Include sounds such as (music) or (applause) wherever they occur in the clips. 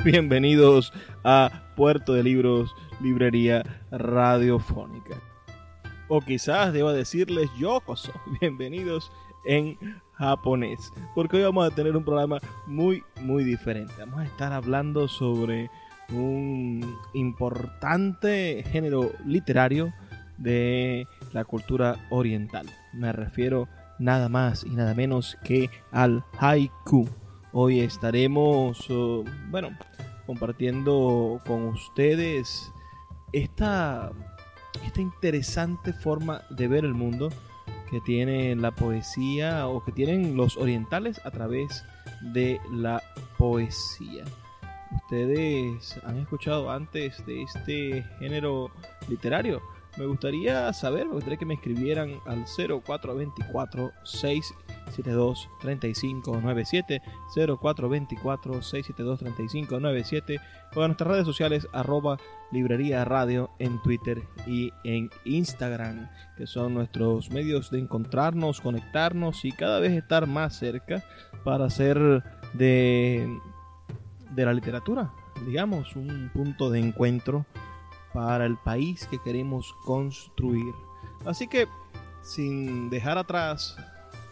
(laughs) Bienvenidos a Puerto de Libros, Librería Radiofónica. O quizás deba decirles Yokoso, (laughs) bienvenidos en japonés, porque hoy vamos a tener un programa muy, muy diferente. Vamos a estar hablando sobre un importante género literario de la cultura oriental. Me refiero nada más y nada menos que al haiku. Hoy estaremos, uh, bueno, compartiendo con ustedes esta, esta interesante forma de ver el mundo que tiene la poesía o que tienen los orientales a través de la poesía. Ustedes han escuchado antes de este género literario. Me gustaría saber, me gustaría que me escribieran al 0424 6 6597 0424 672 3597 o en nuestras redes sociales arroba librería radio en Twitter y en Instagram que son nuestros medios de encontrarnos, conectarnos y cada vez estar más cerca para hacer de, de la literatura digamos un punto de encuentro para el país que queremos construir así que sin dejar atrás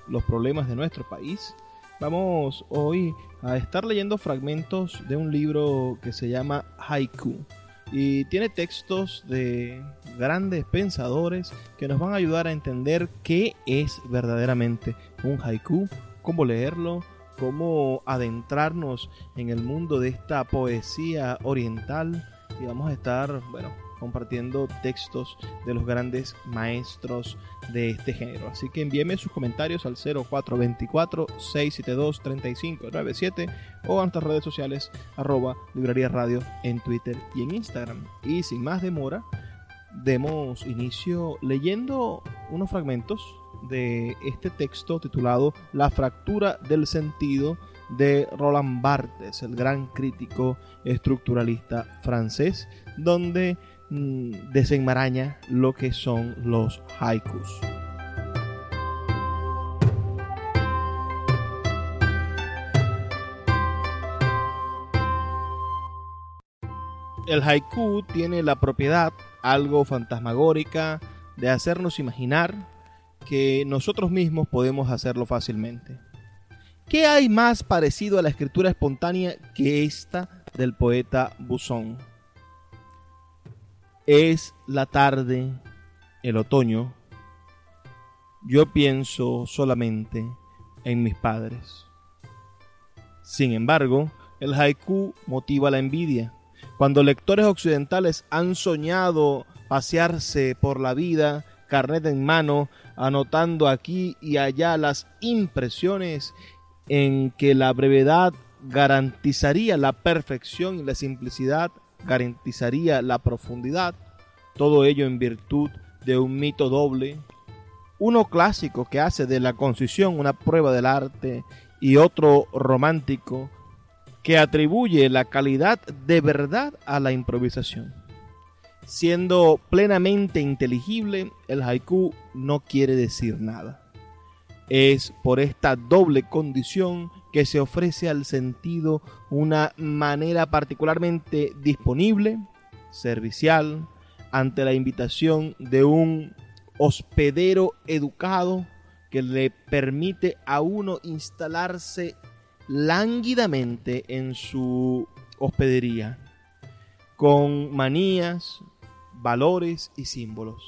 los problemas de nuestro país. Vamos hoy a estar leyendo fragmentos de un libro que se llama Haiku y tiene textos de grandes pensadores que nos van a ayudar a entender qué es verdaderamente un haiku, cómo leerlo, cómo adentrarnos en el mundo de esta poesía oriental y vamos a estar, bueno, compartiendo textos de los grandes maestros de este género. Así que envíeme sus comentarios al 0424-672-3597 o a nuestras redes sociales arroba radio en Twitter y en Instagram. Y sin más demora, demos inicio leyendo unos fragmentos de este texto titulado La fractura del sentido de Roland Barthes, el gran crítico estructuralista francés, donde Mm, desenmaraña lo que son los haikus. El haiku tiene la propiedad, algo fantasmagórica, de hacernos imaginar que nosotros mismos podemos hacerlo fácilmente. ¿Qué hay más parecido a la escritura espontánea que esta del poeta Buzón? Es la tarde, el otoño. Yo pienso solamente en mis padres. Sin embargo, el haiku motiva la envidia. Cuando lectores occidentales han soñado pasearse por la vida, carnet en mano, anotando aquí y allá las impresiones en que la brevedad garantizaría la perfección y la simplicidad garantizaría la profundidad, todo ello en virtud de un mito doble, uno clásico que hace de la concisión una prueba del arte y otro romántico que atribuye la calidad de verdad a la improvisación. Siendo plenamente inteligible, el haiku no quiere decir nada. Es por esta doble condición que se ofrece al sentido una manera particularmente disponible, servicial, ante la invitación de un hospedero educado que le permite a uno instalarse lánguidamente en su hospedería, con manías, valores y símbolos.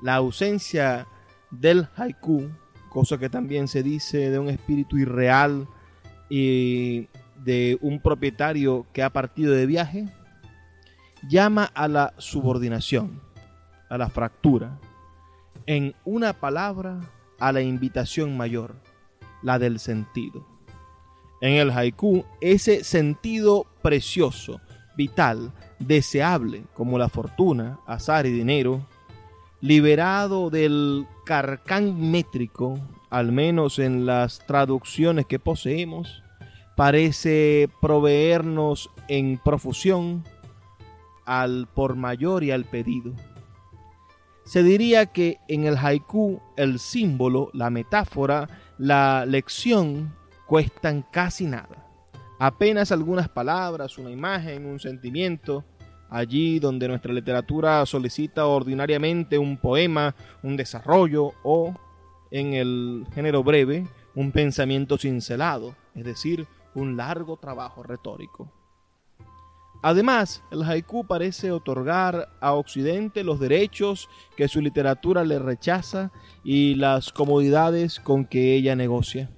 La ausencia del haiku, cosa que también se dice de un espíritu irreal y de un propietario que ha partido de viaje, llama a la subordinación, a la fractura, en una palabra, a la invitación mayor, la del sentido. En el haiku, ese sentido precioso, vital, deseable, como la fortuna, azar y dinero, liberado del carcán métrico, al menos en las traducciones que poseemos, parece proveernos en profusión al por mayor y al pedido. Se diría que en el haiku el símbolo, la metáfora, la lección cuestan casi nada. Apenas algunas palabras, una imagen, un sentimiento, allí donde nuestra literatura solicita ordinariamente un poema, un desarrollo o, en el género breve, un pensamiento cincelado, es decir, un largo trabajo retórico. Además, el haiku parece otorgar a Occidente los derechos que su literatura le rechaza y las comodidades con que ella negocia.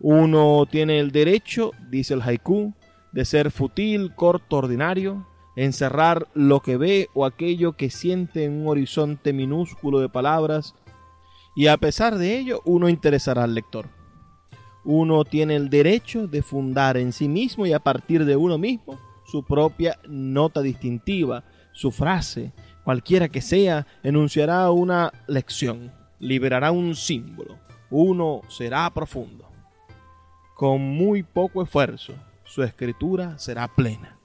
Uno tiene el derecho, dice el haiku, de ser futil, corto, ordinario, encerrar lo que ve o aquello que siente en un horizonte minúsculo de palabras, y a pesar de ello uno interesará al lector. Uno tiene el derecho de fundar en sí mismo y a partir de uno mismo su propia nota distintiva, su frase, cualquiera que sea, enunciará una lección, liberará un símbolo, uno será profundo. Con muy poco esfuerzo, su escritura será plena.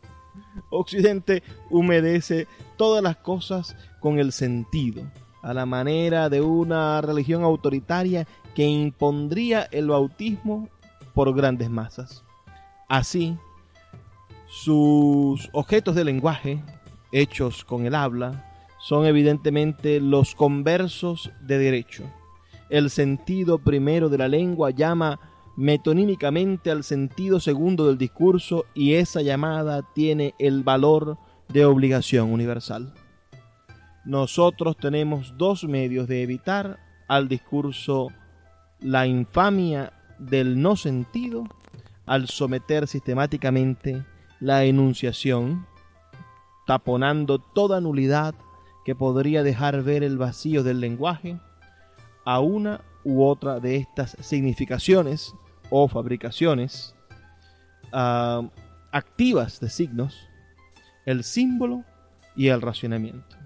Occidente humedece todas las cosas con el sentido, a la manera de una religión autoritaria que impondría el bautismo por grandes masas. Así, sus objetos de lenguaje, hechos con el habla, son evidentemente los conversos de derecho. El sentido primero de la lengua llama metonímicamente al sentido segundo del discurso y esa llamada tiene el valor de obligación universal. Nosotros tenemos dos medios de evitar al discurso la infamia del no sentido al someter sistemáticamente la enunciación, taponando toda nulidad que podría dejar ver el vacío del lenguaje, a una u otra de estas significaciones o fabricaciones ah, activas de signos, el símbolo y el racionamiento,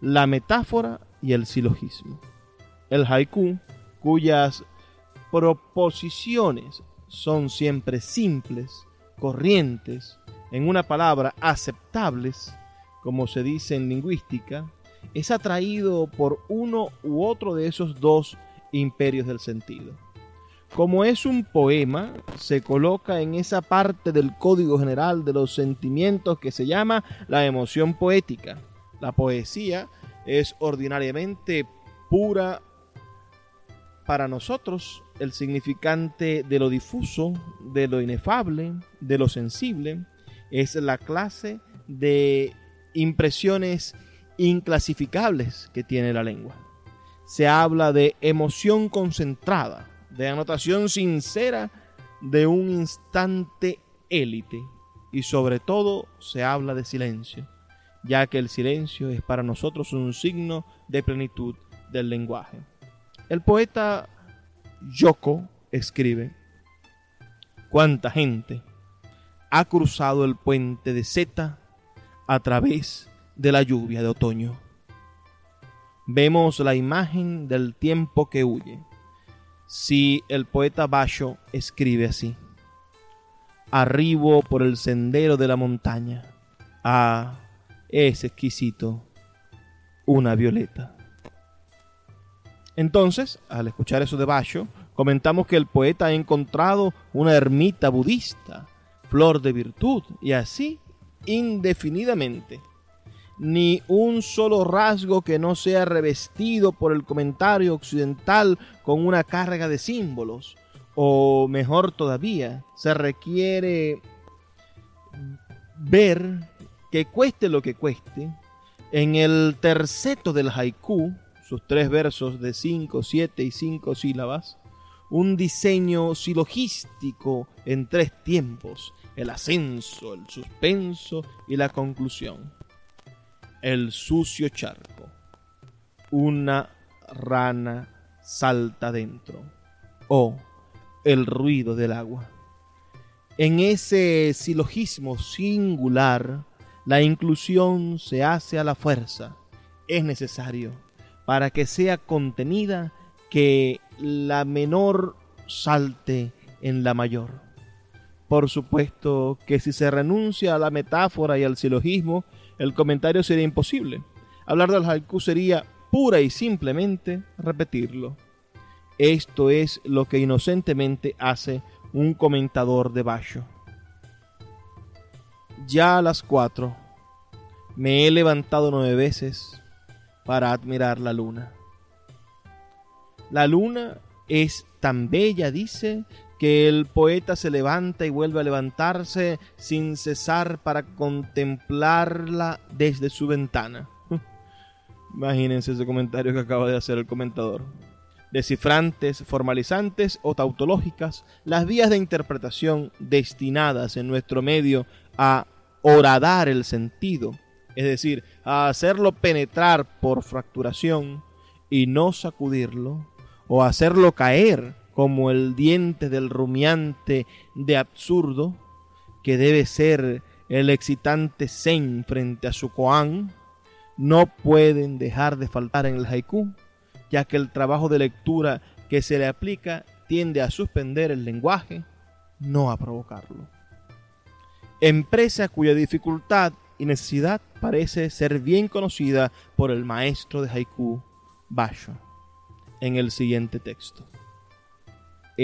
la metáfora y el silogismo. El haiku, cuyas proposiciones son siempre simples, corrientes, en una palabra, aceptables, como se dice en lingüística, es atraído por uno u otro de esos dos imperios del sentido. Como es un poema, se coloca en esa parte del código general de los sentimientos que se llama la emoción poética. La poesía es ordinariamente pura para nosotros el significante de lo difuso, de lo inefable, de lo sensible, es la clase de impresiones inclasificables que tiene la lengua. Se habla de emoción concentrada, de anotación sincera de un instante élite y sobre todo se habla de silencio, ya que el silencio es para nosotros un signo de plenitud del lenguaje. El poeta Yoko escribe, ¿cuánta gente ha cruzado el puente de Zeta a través de la lluvia de otoño? Vemos la imagen del tiempo que huye. Si el poeta Basho escribe así, arribo por el sendero de la montaña. Ah, es exquisito, una violeta. Entonces, al escuchar eso de Basho, comentamos que el poeta ha encontrado una ermita budista, flor de virtud, y así indefinidamente. Ni un solo rasgo que no sea revestido por el comentario occidental con una carga de símbolos. O mejor todavía, se requiere ver que cueste lo que cueste, en el terceto del haiku, sus tres versos de cinco, siete y cinco sílabas, un diseño silogístico en tres tiempos, el ascenso, el suspenso y la conclusión. El sucio charco. Una rana salta dentro. O el ruido del agua. En ese silogismo singular, la inclusión se hace a la fuerza. Es necesario, para que sea contenida, que la menor salte en la mayor. Por supuesto que si se renuncia a la metáfora y al silogismo, el comentario sería imposible. Hablar del haiku sería pura y simplemente repetirlo. Esto es lo que inocentemente hace un comentador de Basho. Ya a las cuatro me he levantado nueve veces para admirar la luna. La luna es tan bella, dice, que el poeta se levanta y vuelve a levantarse sin cesar para contemplarla desde su ventana. (laughs) Imagínense ese comentario que acaba de hacer el comentador. Descifrantes, formalizantes o tautológicas, las vías de interpretación destinadas en nuestro medio a horadar el sentido, es decir, a hacerlo penetrar por fracturación y no sacudirlo, o hacerlo caer como el diente del rumiante de absurdo, que debe ser el excitante zen frente a su koan, no pueden dejar de faltar en el haiku, ya que el trabajo de lectura que se le aplica tiende a suspender el lenguaje, no a provocarlo. Empresa cuya dificultad y necesidad parece ser bien conocida por el maestro de haiku, Basho, en el siguiente texto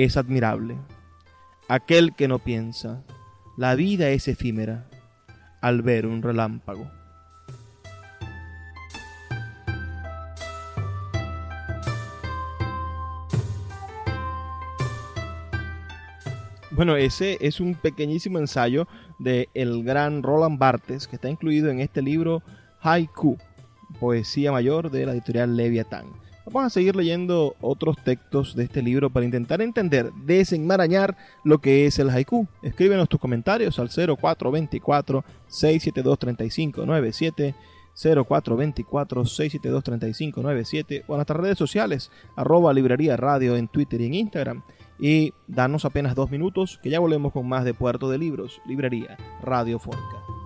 es admirable. Aquel que no piensa, la vida es efímera al ver un relámpago. Bueno, ese es un pequeñísimo ensayo de el gran Roland Barthes que está incluido en este libro Haiku, poesía mayor de la editorial Leviatán. Vamos a seguir leyendo otros textos de este libro para intentar entender, desenmarañar lo que es el haiku. Escríbenos tus comentarios al 0424-672-3597, 0424-672-3597 o en nuestras redes sociales, arroba librería radio en Twitter y en Instagram. Y danos apenas dos minutos que ya volvemos con más de Puerto de Libros, Librería Radiofónica.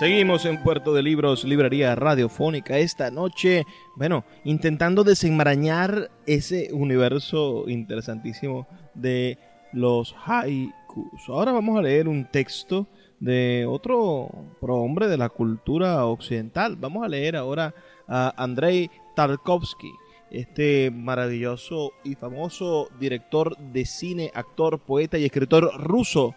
Seguimos en Puerto de Libros, librería radiofónica. Esta noche, bueno, intentando desenmarañar ese universo interesantísimo de los haikus. Ahora vamos a leer un texto de otro prohombre de la cultura occidental. Vamos a leer ahora a Andrei Tarkovsky, este maravilloso y famoso director de cine, actor, poeta y escritor ruso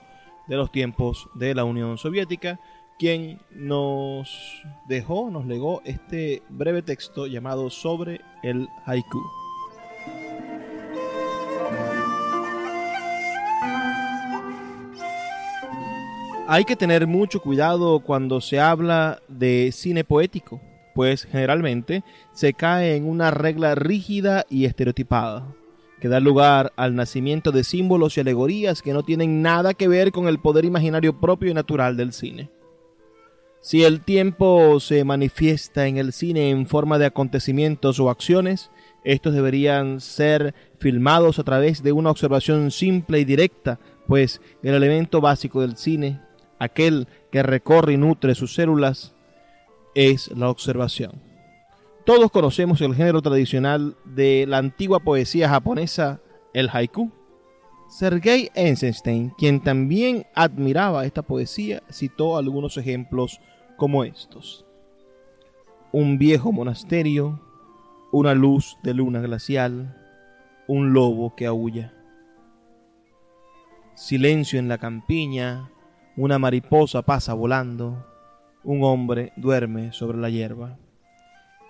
de los tiempos de la Unión Soviética quien nos dejó, nos legó este breve texto llamado Sobre el haiku. Hay que tener mucho cuidado cuando se habla de cine poético, pues generalmente se cae en una regla rígida y estereotipada, que da lugar al nacimiento de símbolos y alegorías que no tienen nada que ver con el poder imaginario propio y natural del cine. Si el tiempo se manifiesta en el cine en forma de acontecimientos o acciones, estos deberían ser filmados a través de una observación simple y directa, pues el elemento básico del cine, aquel que recorre y nutre sus células, es la observación. Todos conocemos el género tradicional de la antigua poesía japonesa, el haiku. Sergei Eisenstein, quien también admiraba esta poesía, citó algunos ejemplos como estos. Un viejo monasterio, una luz de luna glacial, un lobo que aúlla. Silencio en la campiña, una mariposa pasa volando, un hombre duerme sobre la hierba.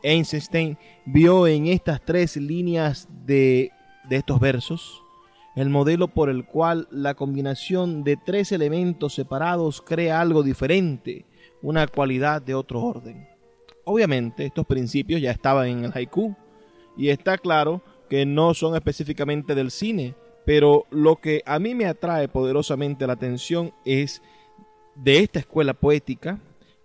Einstein vio en estas tres líneas de, de estos versos el modelo por el cual la combinación de tres elementos separados crea algo diferente, una cualidad de otro orden. Obviamente estos principios ya estaban en el haiku y está claro que no son específicamente del cine, pero lo que a mí me atrae poderosamente la atención es de esta escuela poética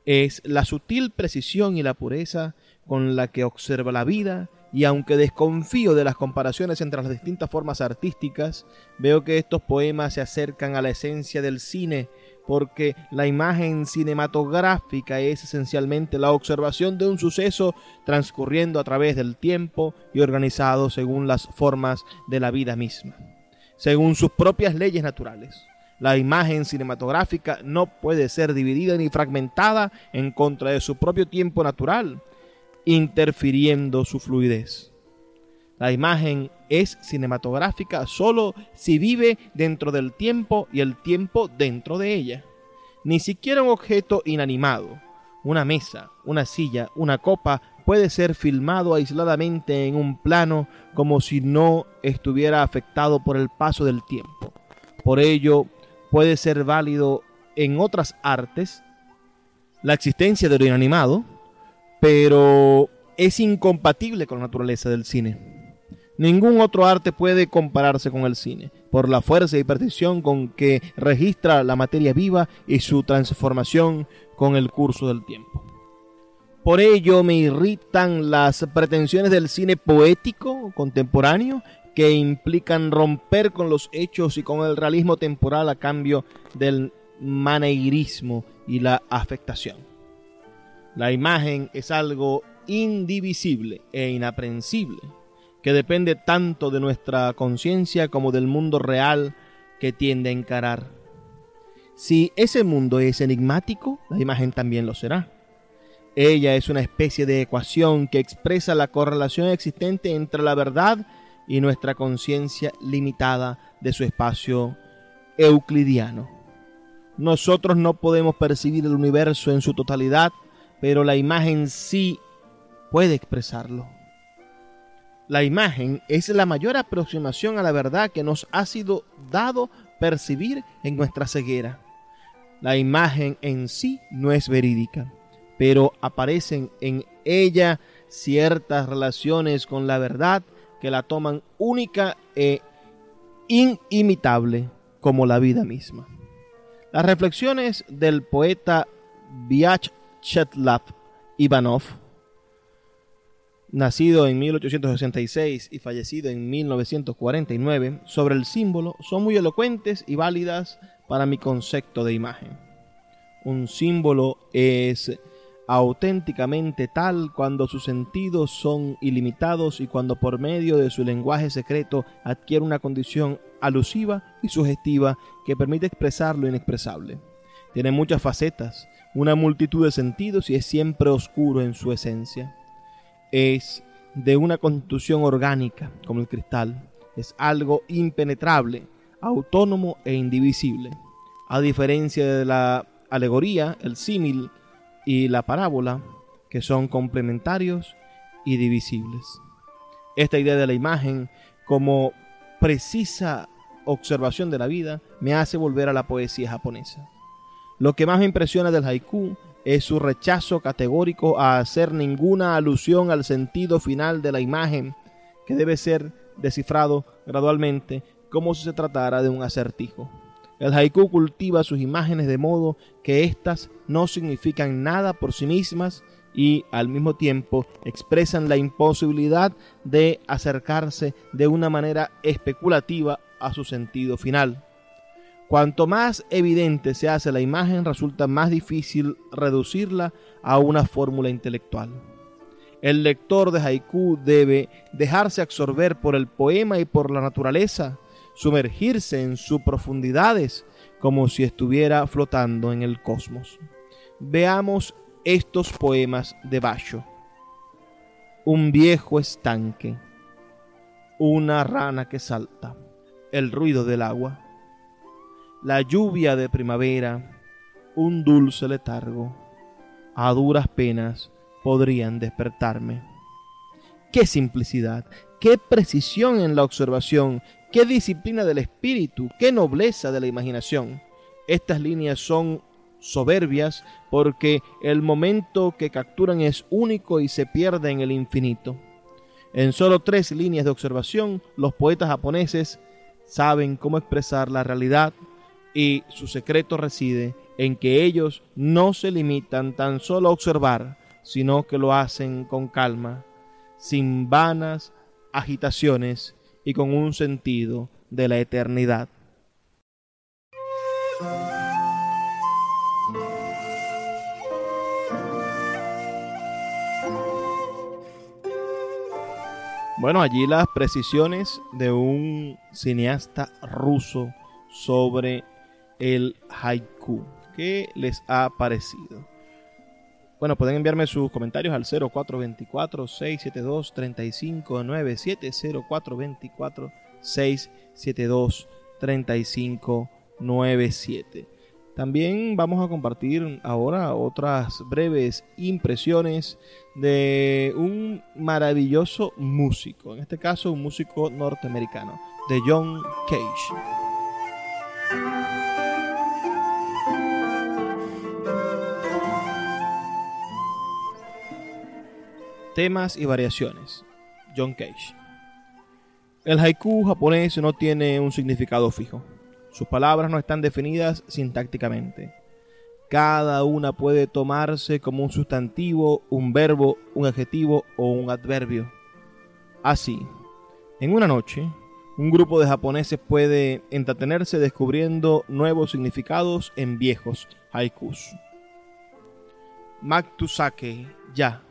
es la sutil precisión y la pureza con la que observa la vida y aunque desconfío de las comparaciones entre las distintas formas artísticas, veo que estos poemas se acercan a la esencia del cine porque la imagen cinematográfica es esencialmente la observación de un suceso transcurriendo a través del tiempo y organizado según las formas de la vida misma, según sus propias leyes naturales. La imagen cinematográfica no puede ser dividida ni fragmentada en contra de su propio tiempo natural, interfiriendo su fluidez. La imagen es cinematográfica solo si vive dentro del tiempo y el tiempo dentro de ella. Ni siquiera un objeto inanimado, una mesa, una silla, una copa puede ser filmado aisladamente en un plano como si no estuviera afectado por el paso del tiempo. Por ello, puede ser válido en otras artes la existencia de lo inanimado, pero es incompatible con la naturaleza del cine. Ningún otro arte puede compararse con el cine, por la fuerza y precisión con que registra la materia viva y su transformación con el curso del tiempo. Por ello me irritan las pretensiones del cine poético contemporáneo que implican romper con los hechos y con el realismo temporal a cambio del maneirismo y la afectación. La imagen es algo indivisible e inaprensible que depende tanto de nuestra conciencia como del mundo real que tiende a encarar. Si ese mundo es enigmático, la imagen también lo será. Ella es una especie de ecuación que expresa la correlación existente entre la verdad y nuestra conciencia limitada de su espacio euclidiano. Nosotros no podemos percibir el universo en su totalidad, pero la imagen sí puede expresarlo. La imagen es la mayor aproximación a la verdad que nos ha sido dado percibir en nuestra ceguera. La imagen en sí no es verídica, pero aparecen en ella ciertas relaciones con la verdad que la toman única e inimitable como la vida misma. Las reflexiones del poeta Vyacheslav Ivanov nacido en 1866 y fallecido en 1949, sobre el símbolo son muy elocuentes y válidas para mi concepto de imagen. Un símbolo es auténticamente tal cuando sus sentidos son ilimitados y cuando por medio de su lenguaje secreto adquiere una condición alusiva y sugestiva que permite expresar lo inexpresable. Tiene muchas facetas, una multitud de sentidos y es siempre oscuro en su esencia. Es de una constitución orgánica como el cristal, es algo impenetrable, autónomo e indivisible. A diferencia de la alegoría, el símil y la parábola, que son complementarios y divisibles. Esta idea de la imagen como precisa observación de la vida me hace volver a la poesía japonesa. Lo que más me impresiona del haiku es su rechazo categórico a hacer ninguna alusión al sentido final de la imagen, que debe ser descifrado gradualmente como si se tratara de un acertijo. El haiku cultiva sus imágenes de modo que éstas no significan nada por sí mismas y al mismo tiempo expresan la imposibilidad de acercarse de una manera especulativa a su sentido final. Cuanto más evidente se hace la imagen, resulta más difícil reducirla a una fórmula intelectual. El lector de haiku debe dejarse absorber por el poema y por la naturaleza, sumergirse en sus profundidades como si estuviera flotando en el cosmos. Veamos estos poemas de Basho. Un viejo estanque, una rana que salta, el ruido del agua, la lluvia de primavera, un dulce letargo, a duras penas podrían despertarme. Qué simplicidad, qué precisión en la observación, qué disciplina del espíritu, qué nobleza de la imaginación. Estas líneas son soberbias porque el momento que capturan es único y se pierde en el infinito. En solo tres líneas de observación, los poetas japoneses saben cómo expresar la realidad y su secreto reside en que ellos no se limitan tan solo a observar, sino que lo hacen con calma, sin vanas agitaciones y con un sentido de la eternidad. Bueno, allí las precisiones de un cineasta ruso sobre el haiku. ¿Qué les ha parecido? Bueno, pueden enviarme sus comentarios al 0424-672-3597, 0424-672-3597. También vamos a compartir ahora otras breves impresiones de un maravilloso músico, en este caso un músico norteamericano, de John Cage. Temas y variaciones. John Cage. El haiku japonés no tiene un significado fijo. Sus palabras no están definidas sintácticamente. Cada una puede tomarse como un sustantivo, un verbo, un adjetivo o un adverbio. Así, en una noche, un grupo de japoneses puede entretenerse descubriendo nuevos significados en viejos haikus. Maktusake ya.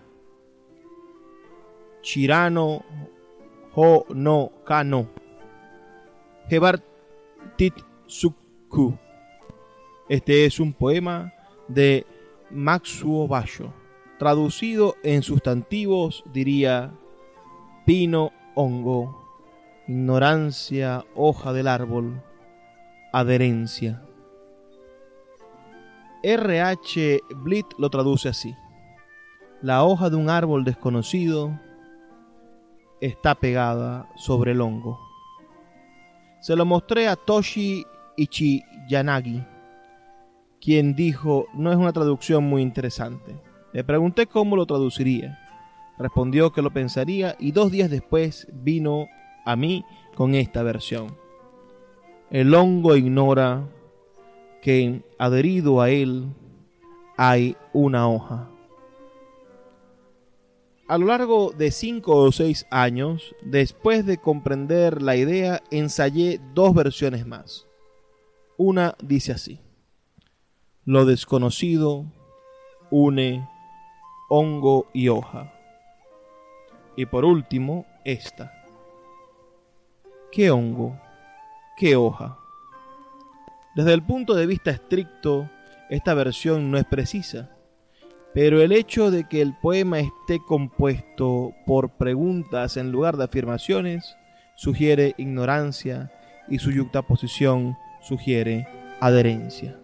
Chirano ho no kano. Hebar tit Suku. Este es un poema de Maxuo Basho. Traducido en sustantivos diría pino, hongo, ignorancia, hoja del árbol, adherencia. R.H. Blit lo traduce así. La hoja de un árbol desconocido está pegada sobre el hongo. Se lo mostré a Toshi Ichiyanagi, quien dijo no es una traducción muy interesante. Le pregunté cómo lo traduciría. Respondió que lo pensaría y dos días después vino a mí con esta versión. El hongo ignora que adherido a él hay una hoja. A lo largo de cinco o seis años, después de comprender la idea, ensayé dos versiones más. Una dice así. lo desconocido une hongo y hoja. Y por último, esta. ¿Qué hongo? ¿Qué hoja? Desde el punto de vista estricto, esta versión no es precisa, pero el hecho de que el poema esté compuesto por preguntas en lugar de afirmaciones sugiere ignorancia y su yuxtaposición sugiere adherencia.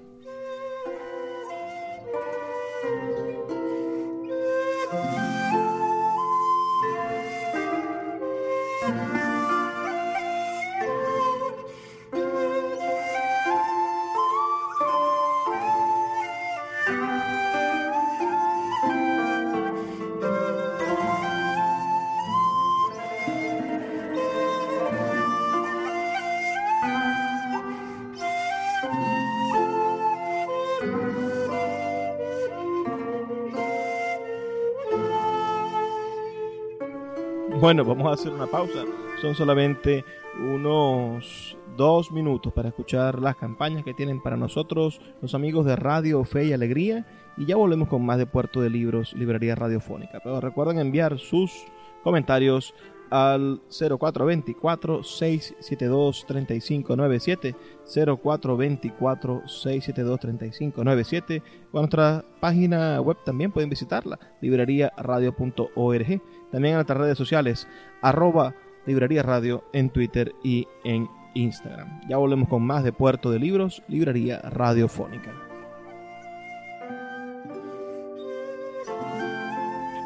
Bueno, vamos a hacer una pausa. Son solamente unos dos minutos para escuchar las campañas que tienen para nosotros los amigos de Radio Fe y Alegría. Y ya volvemos con más de Puerto de Libros, Librería Radiofónica. Pero recuerden enviar sus comentarios al 0424-672-3597, 0424-672-3597, o a nuestra página web también pueden visitarla, libreriaradio.org. También en nuestras redes sociales, arroba Librería Radio en Twitter y en Instagram. Ya volvemos con más de Puerto de Libros, Librería Radiofónica.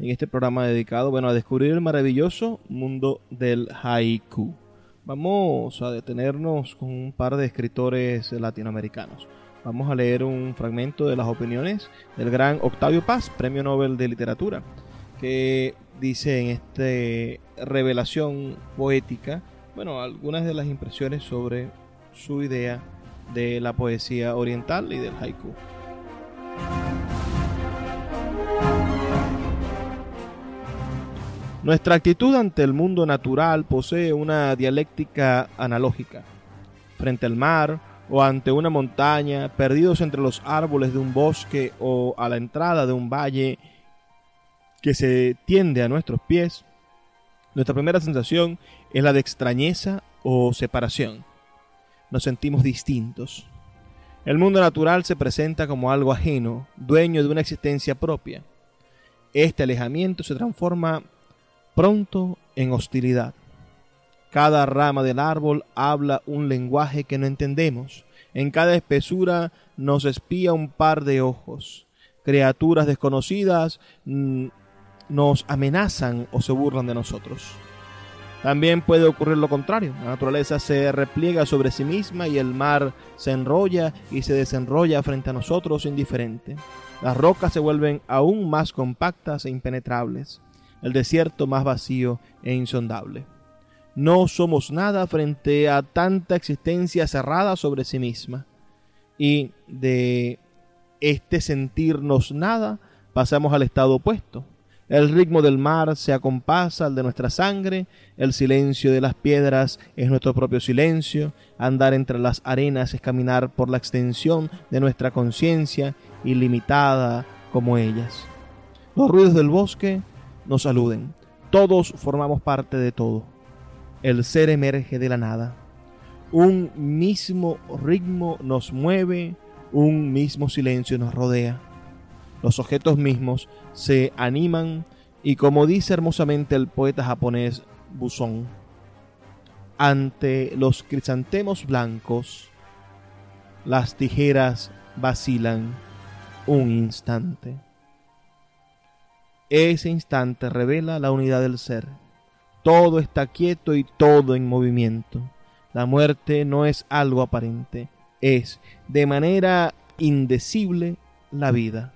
en este programa dedicado bueno, a descubrir el maravilloso mundo del haiku. Vamos a detenernos con un par de escritores latinoamericanos. Vamos a leer un fragmento de las opiniones del gran Octavio Paz, Premio Nobel de Literatura, que dice en esta revelación poética, bueno, algunas de las impresiones sobre su idea de la poesía oriental y del haiku. Nuestra actitud ante el mundo natural posee una dialéctica analógica. Frente al mar o ante una montaña, perdidos entre los árboles de un bosque o a la entrada de un valle que se tiende a nuestros pies, nuestra primera sensación es la de extrañeza o separación. Nos sentimos distintos. El mundo natural se presenta como algo ajeno, dueño de una existencia propia. Este alejamiento se transforma pronto en hostilidad. Cada rama del árbol habla un lenguaje que no entendemos. En cada espesura nos espía un par de ojos. Criaturas desconocidas mm, nos amenazan o se burlan de nosotros. También puede ocurrir lo contrario. La naturaleza se repliega sobre sí misma y el mar se enrolla y se desenrolla frente a nosotros indiferente. Las rocas se vuelven aún más compactas e impenetrables el desierto más vacío e insondable. No somos nada frente a tanta existencia cerrada sobre sí misma. Y de este sentirnos nada pasamos al estado opuesto, El ritmo del mar se acompasa al de nuestra sangre, el silencio de las piedras es nuestro propio silencio, andar entre las arenas es caminar por la extensión de nuestra conciencia, ilimitada como ellas. Los ruidos del bosque nos aluden, todos formamos parte de todo. El ser emerge de la nada. Un mismo ritmo nos mueve, un mismo silencio nos rodea los objetos mismos se animan y como dice hermosamente el poeta japonés Buson, ante los crisantemos blancos, las tijeras vacilan un instante. Ese instante revela la unidad del ser. Todo está quieto y todo en movimiento. La muerte no es algo aparente, es de manera indecible la vida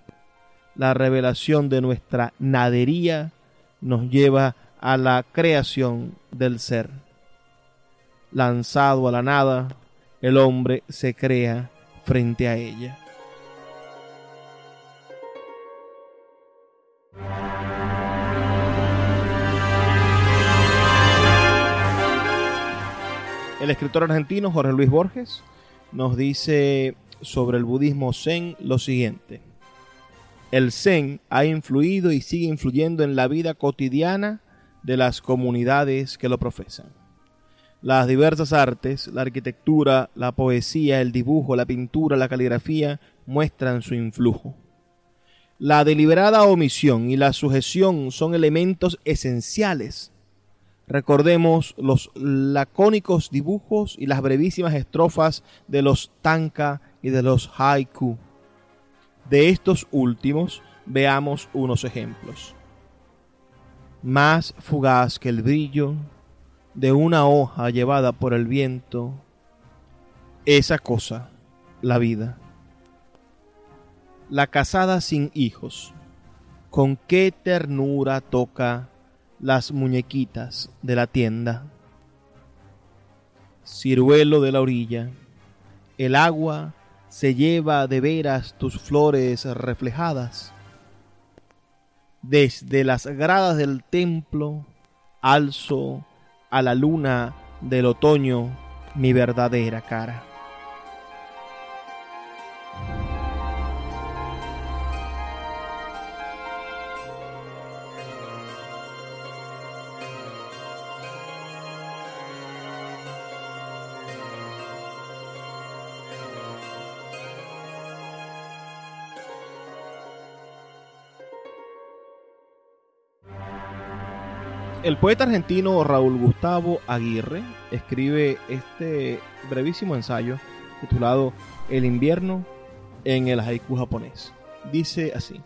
la revelación de nuestra nadería nos lleva a la creación del ser. Lanzado a la nada, el hombre se crea frente a ella. El escritor argentino Jorge Luis Borges nos dice sobre el budismo zen lo siguiente. El Zen ha influido y sigue influyendo en la vida cotidiana de las comunidades que lo profesan. Las diversas artes, la arquitectura, la poesía, el dibujo, la pintura, la caligrafía, muestran su influjo. La deliberada omisión y la sujeción son elementos esenciales. Recordemos los lacónicos dibujos y las brevísimas estrofas de los tanka y de los haiku. De estos últimos veamos unos ejemplos. Más fugaz que el brillo de una hoja llevada por el viento, esa cosa, la vida. La casada sin hijos, con qué ternura toca las muñequitas de la tienda. Ciruelo de la orilla, el agua se lleva de veras tus flores reflejadas. Desde las gradas del templo alzo a la luna del otoño mi verdadera cara. El poeta argentino Raúl Gustavo Aguirre escribe este brevísimo ensayo titulado El invierno en el haiku japonés. Dice así.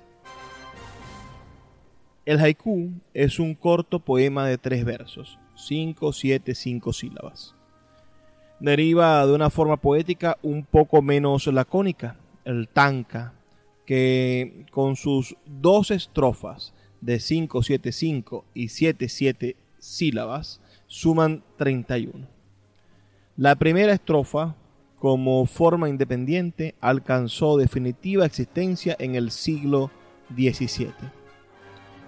El haiku es un corto poema de tres versos, cinco, siete, cinco sílabas. Deriva de una forma poética un poco menos lacónica, el tanka, que con sus dos estrofas de 575 y 77 sílabas suman 31. La primera estrofa, como forma independiente, alcanzó definitiva existencia en el siglo XVII.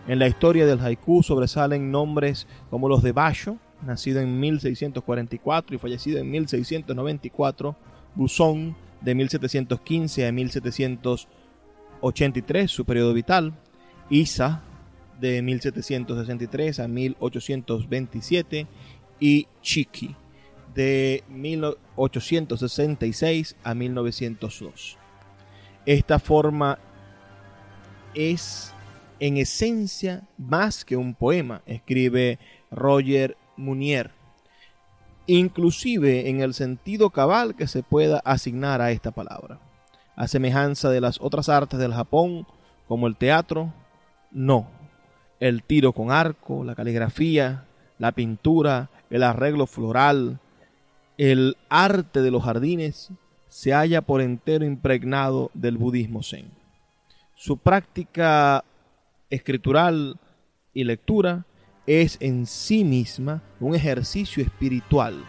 En la historia del haiku sobresalen nombres como los de Basho, nacido en 1644 y fallecido en 1694, Buzón, de 1715 a 1783, su periodo vital, Isa, de 1763 a 1827 y Chiqui de 1866 a 1902. Esta forma es en esencia más que un poema, escribe Roger Munier, inclusive en el sentido cabal que se pueda asignar a esta palabra. A semejanza de las otras artes del Japón, como el teatro, no, el tiro con arco, la caligrafía, la pintura, el arreglo floral, el arte de los jardines, se halla por entero impregnado del budismo zen. Su práctica escritural y lectura es en sí misma un ejercicio espiritual.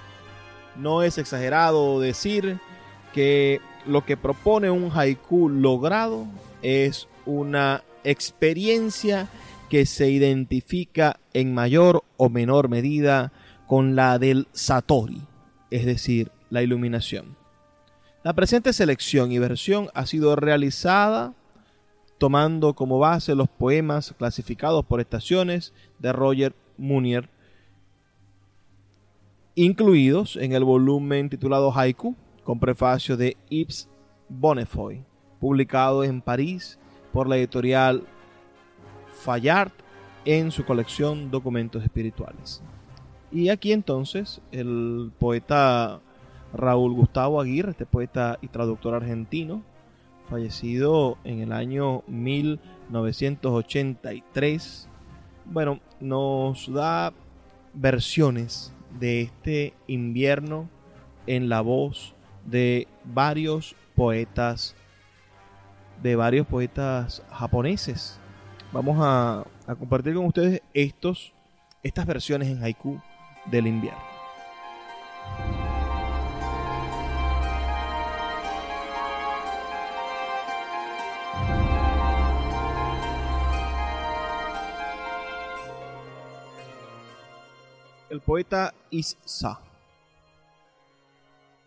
No es exagerado decir que lo que propone un haiku logrado es una experiencia que se identifica en mayor o menor medida con la del Satori, es decir, la iluminación. La presente selección y versión ha sido realizada tomando como base los poemas clasificados por estaciones de Roger Munier, incluidos en el volumen titulado Haiku, con prefacio de Yves Bonnefoy, publicado en París por la editorial Fayard en su colección Documentos Espirituales. Y aquí entonces el poeta Raúl Gustavo Aguirre, este poeta y traductor argentino, fallecido en el año 1983, bueno, nos da versiones de este invierno en la voz de varios poetas, de varios poetas japoneses. Vamos a, compartir con ustedes estos, estas versiones en haiku del invierno. El poeta Issa.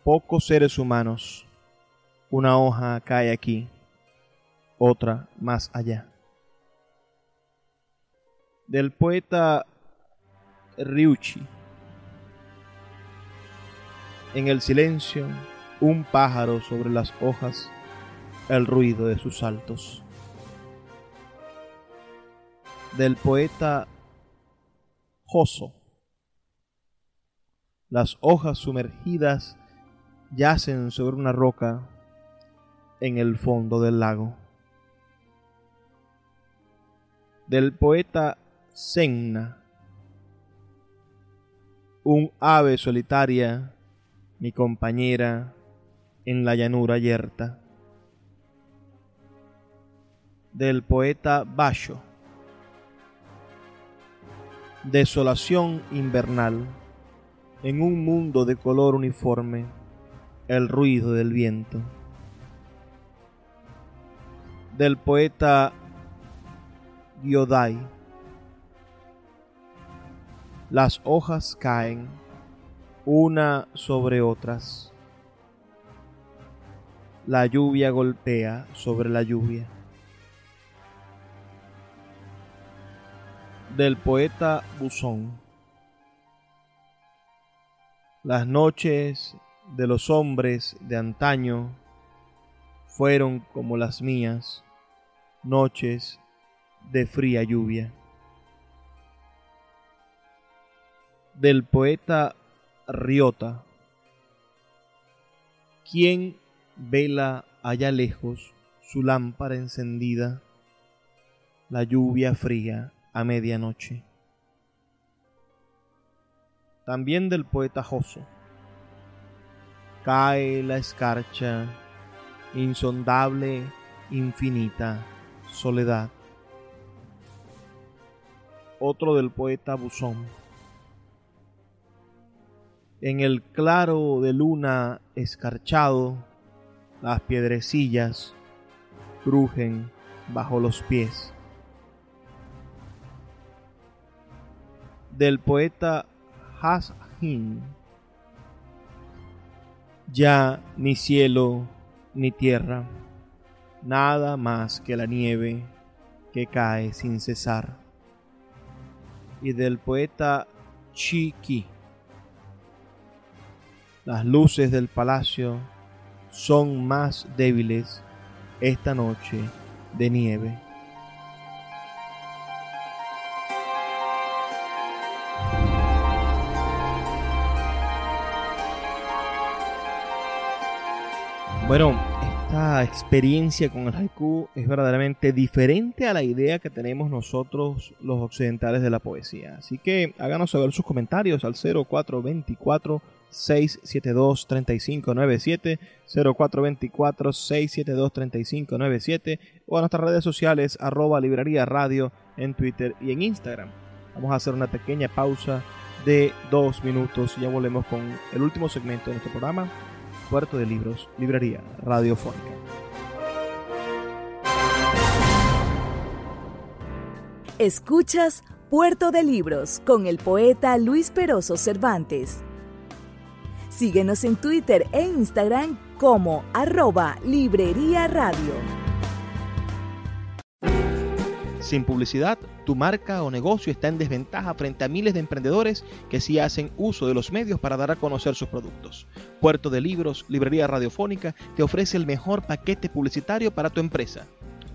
Pocos seres humanos. Una hoja cae aquí, otra más allá. Del poeta Ryuchi. En el silencio, un pájaro sobre las hojas, el ruido de sus saltos. Del poeta Joso. Las hojas sumergidas yacen sobre una roca en el fondo del lago. Del poeta Senna. Un ave solitaria mi compañera en la llanura yerta. Del poeta Basho. Desolación invernal. En un mundo de color uniforme, el ruido del viento. Del poeta Yodai. Las hojas caen una sobre otras. La lluvia golpea sobre la lluvia. Del poeta Buzón. Las noches de los hombres de antaño fueron como las mías, noches de fría lluvia. Del poeta Riota. ¿Quién vela allá lejos su lámpara encendida? La lluvia fría a medianoche. También del poeta Joso. Cae la escarcha, insondable, infinita soledad. Otro del poeta Buzón en el claro de luna escarchado, las piedrecillas crujen bajo los pies. Del poeta Has-Hin. Ya ni cielo ni tierra, nada más que la nieve que cae sin cesar. Y del poeta Chiki. Las luces del palacio son más débiles esta noche de nieve. Bueno, esta experiencia con el haiku es verdaderamente diferente a la idea que tenemos nosotros los occidentales de la poesía. Así que háganos saber sus comentarios al 0424 672 3597 0424 672 3597 o a nuestras redes sociales arroba librería radio en Twitter y en Instagram. Vamos a hacer una pequeña pausa de dos minutos y ya volvemos con el último segmento de nuestro programa, Puerto de Libros, Librería Radiofónica. Escuchas Puerto de Libros con el poeta Luis Peroso Cervantes. Síguenos en Twitter e Instagram como arroba Librería Radio. Sin publicidad, tu marca o negocio está en desventaja frente a miles de emprendedores que sí hacen uso de los medios para dar a conocer sus productos. Puerto de Libros, Librería Radiofónica, te ofrece el mejor paquete publicitario para tu empresa.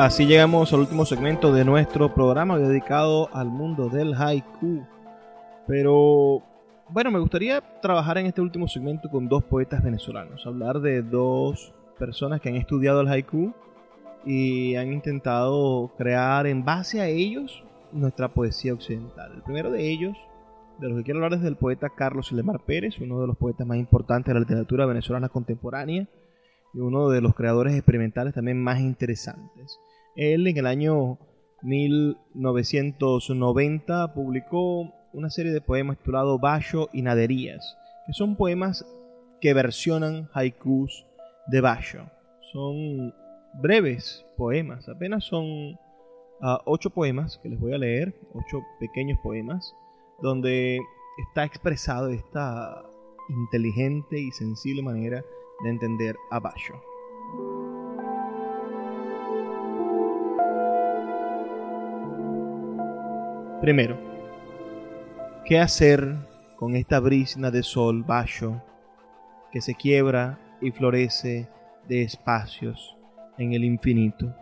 Así llegamos al último segmento de nuestro programa dedicado al mundo del haiku. Pero bueno, me gustaría trabajar en este último segmento con dos poetas venezolanos, hablar de dos personas que han estudiado el haiku y han intentado crear en base a ellos nuestra poesía occidental. El primero de ellos, de los que quiero hablar es del poeta Carlos Lemar Pérez, uno de los poetas más importantes de la literatura venezolana contemporánea y uno de los creadores experimentales también más interesantes. Él en el año 1990 publicó una serie de poemas titulado Bayo y Naderías, que son poemas que versionan haikus de Bayo. Son breves poemas, apenas son ah, ocho poemas que les voy a leer, ocho pequeños poemas, donde está expresado esta inteligente y sensible manera de entender a Basho. Primero, ¿qué hacer con esta brisna de sol Basho que se quiebra y florece de espacios en el infinito?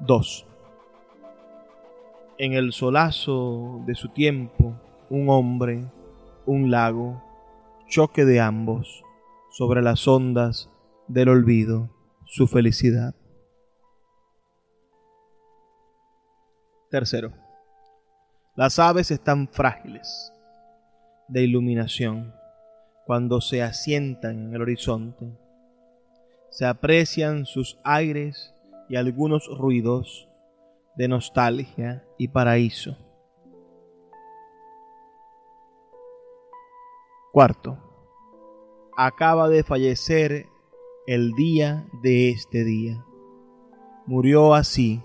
2. En el solazo de su tiempo, un hombre un lago, choque de ambos, sobre las ondas del olvido, su felicidad. Tercero, las aves están frágiles de iluminación cuando se asientan en el horizonte. Se aprecian sus aires y algunos ruidos de nostalgia y paraíso. Cuarto, acaba de fallecer el día de este día. Murió así,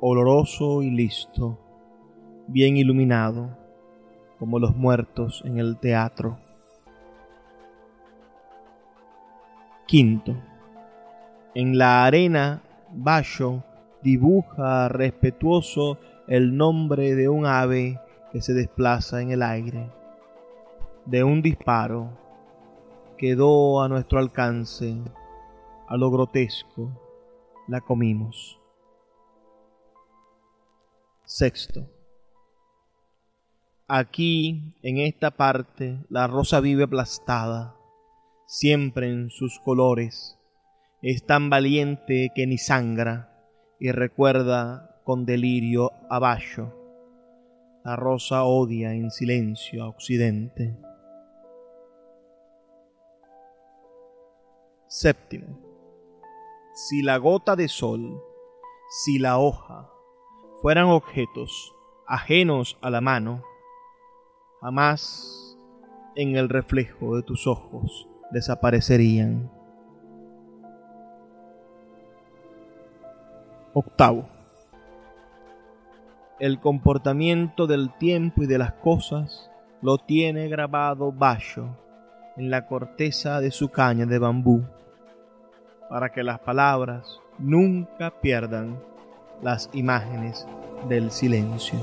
oloroso y listo, bien iluminado, como los muertos en el teatro. Quinto, en la arena Bayo dibuja respetuoso el nombre de un ave que se desplaza en el aire de un disparo quedó a nuestro alcance, a lo grotesco, la comimos. Sexto. Aquí, en esta parte, la rosa vive aplastada, siempre en sus colores. Es tan valiente que ni sangra y recuerda con delirio a La rosa odia en silencio a Occidente. Séptimo. Si la gota de sol, si la hoja fueran objetos ajenos a la mano, jamás en el reflejo de tus ojos desaparecerían. Octavo. El comportamiento del tiempo y de las cosas lo tiene grabado Basho en la corteza de su caña de bambú, para que las palabras nunca pierdan las imágenes del silencio.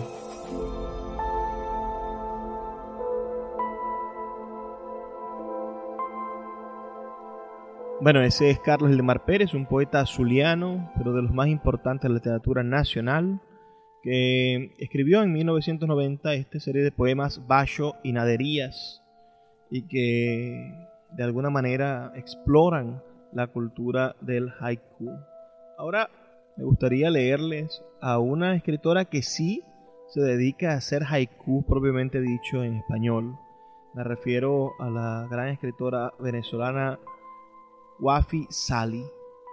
Bueno, ese es Carlos Ildemar Pérez, un poeta zuliano, pero de los más importantes de la literatura nacional, que escribió en 1990 esta serie de poemas Bayo y Naderías, y que de alguna manera exploran la cultura del haiku. Ahora me gustaría leerles a una escritora que sí se dedica a hacer haiku propiamente dicho en español. Me refiero a la gran escritora venezolana Wafi Sali,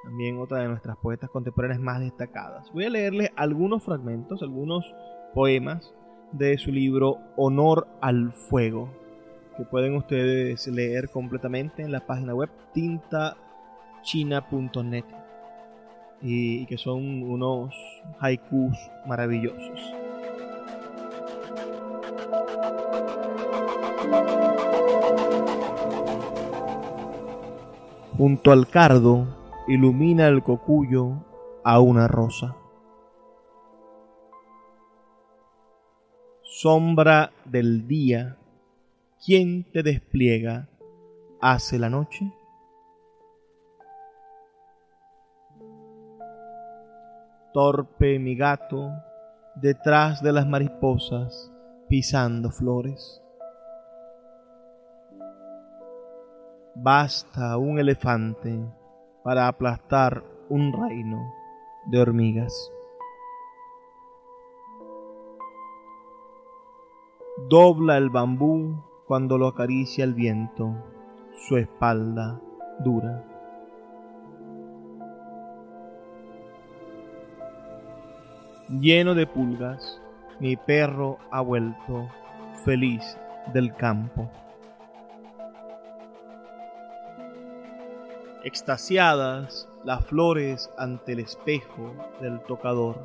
también otra de nuestras poetas contemporáneas más destacadas. Voy a leerles algunos fragmentos, algunos poemas de su libro Honor al Fuego, que pueden ustedes leer completamente en la página web tintachina.net y que son unos haikus maravillosos. Junto al cardo ilumina el cocuyo a una rosa. Sombra del día, ¿quién te despliega hace la noche? Torpe mi gato, detrás de las mariposas, pisando flores. Basta un elefante para aplastar un reino de hormigas. Dobla el bambú cuando lo acaricia el viento, su espalda dura. Lleno de pulgas, mi perro ha vuelto feliz del campo. extasiadas las flores ante el espejo del tocador.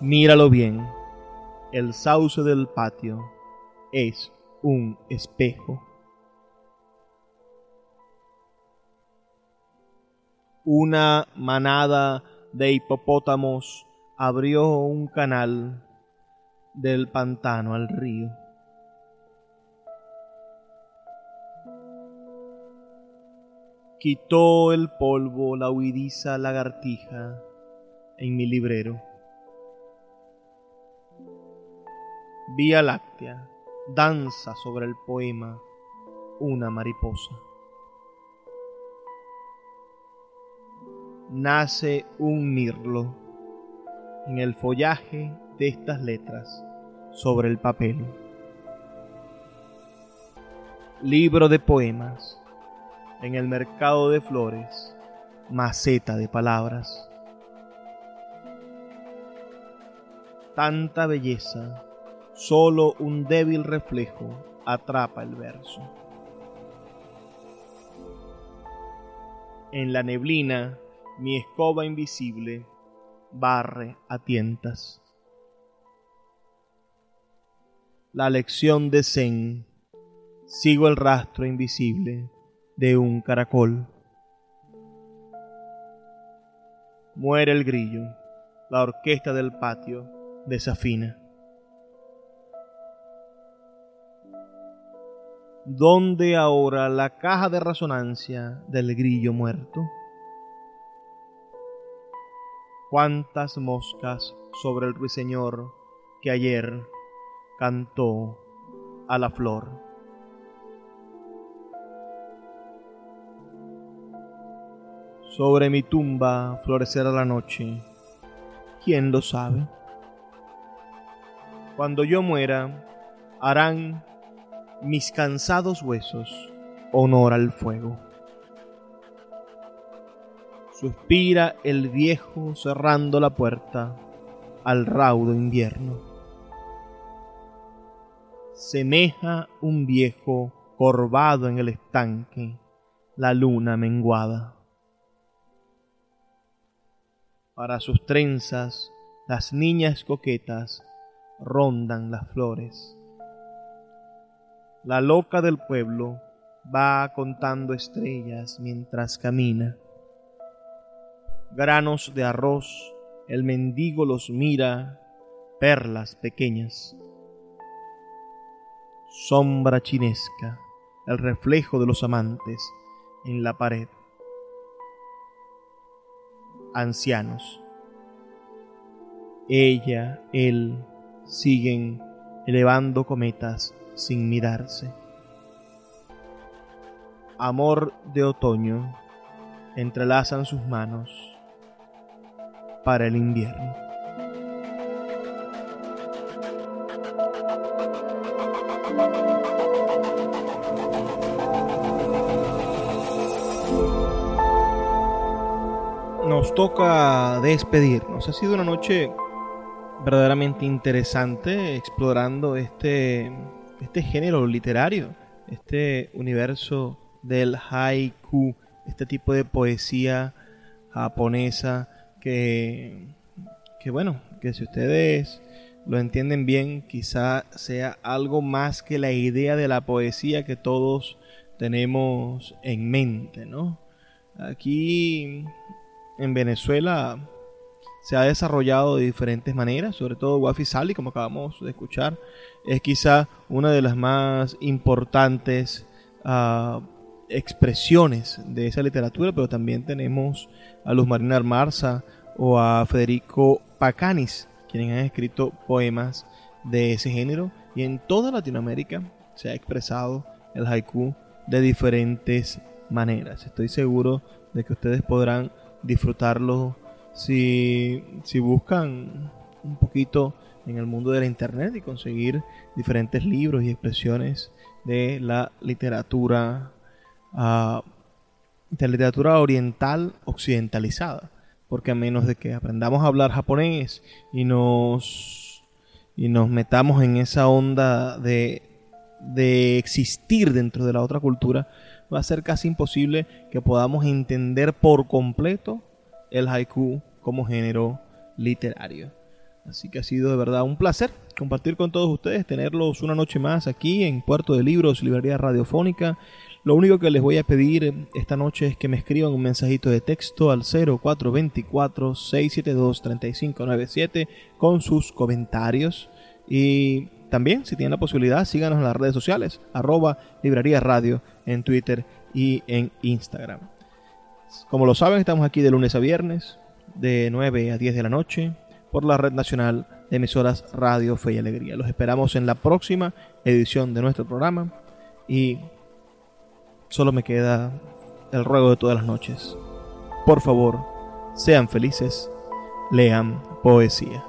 Míralo bien, el sauce del patio es un espejo. Una manada de hipopótamos abrió un canal del pantano al río. quitó el polvo la huidiza lagartija en mi librero. Vía Láctea danza sobre el poema una mariposa. Nace un mirlo en el follaje de estas letras sobre el papel. Libro de poemas en el mercado de flores, maceta de palabras. Tanta belleza, solo un débil reflejo atrapa el verso. En la neblina, mi escoba invisible barre a tientas. La lección de Zen, sigo el rastro invisible de un caracol. Muere el grillo, la orquesta del patio desafina. ¿Dónde ahora la caja de resonancia del grillo muerto? ¿Cuántas moscas sobre el ruiseñor que ayer cantó a la flor? Sobre mi tumba florecerá la noche. ¿Quién lo sabe? Cuando yo muera, harán mis cansados huesos honor al fuego. Suspira el viejo cerrando la puerta al raudo invierno. Semeja un viejo corvado en el estanque la luna menguada. Para sus trenzas las niñas coquetas rondan las flores. La loca del pueblo va contando estrellas mientras camina. Granos de arroz, el mendigo los mira, perlas pequeñas. Sombra chinesca, el reflejo de los amantes en la pared. Ancianos. Ella, él, siguen elevando cometas sin mirarse. Amor de otoño, entrelazan sus manos para el invierno. Nos toca despedirnos. Ha sido una noche verdaderamente interesante explorando este, este género literario, este universo del haiku, este tipo de poesía japonesa que, que bueno, que si ustedes lo entienden bien, quizá sea algo más que la idea de la poesía que todos tenemos en mente, ¿no? Aquí en Venezuela se ha desarrollado de diferentes maneras, sobre todo Wafi Sali, como acabamos de escuchar, es quizá una de las más importantes uh, expresiones de esa literatura, pero también tenemos a Luz Marina Marza o a Federico Pacanis, quienes han escrito poemas de ese género, y en toda Latinoamérica se ha expresado el haiku de diferentes maneras. Estoy seguro de que ustedes podrán disfrutarlo si, si buscan un poquito en el mundo de la internet y conseguir diferentes libros y expresiones de la literatura uh, de literatura oriental occidentalizada porque a menos de que aprendamos a hablar japonés y nos y nos metamos en esa onda de de existir dentro de la otra cultura va a ser casi imposible que podamos entender por completo el haiku como género literario. Así que ha sido de verdad un placer compartir con todos ustedes, tenerlos una noche más aquí en Puerto de Libros, Librería Radiofónica. Lo único que les voy a pedir esta noche es que me escriban un mensajito de texto al 0424-672-3597 con sus comentarios. Y también, si tienen la posibilidad, síganos en las redes sociales, arroba Librería Radio en Twitter y en Instagram. Como lo saben, estamos aquí de lunes a viernes, de 9 a 10 de la noche, por la Red Nacional de Emisoras Radio Fe y Alegría. Los esperamos en la próxima edición de nuestro programa y solo me queda el ruego de todas las noches. Por favor, sean felices, lean poesía.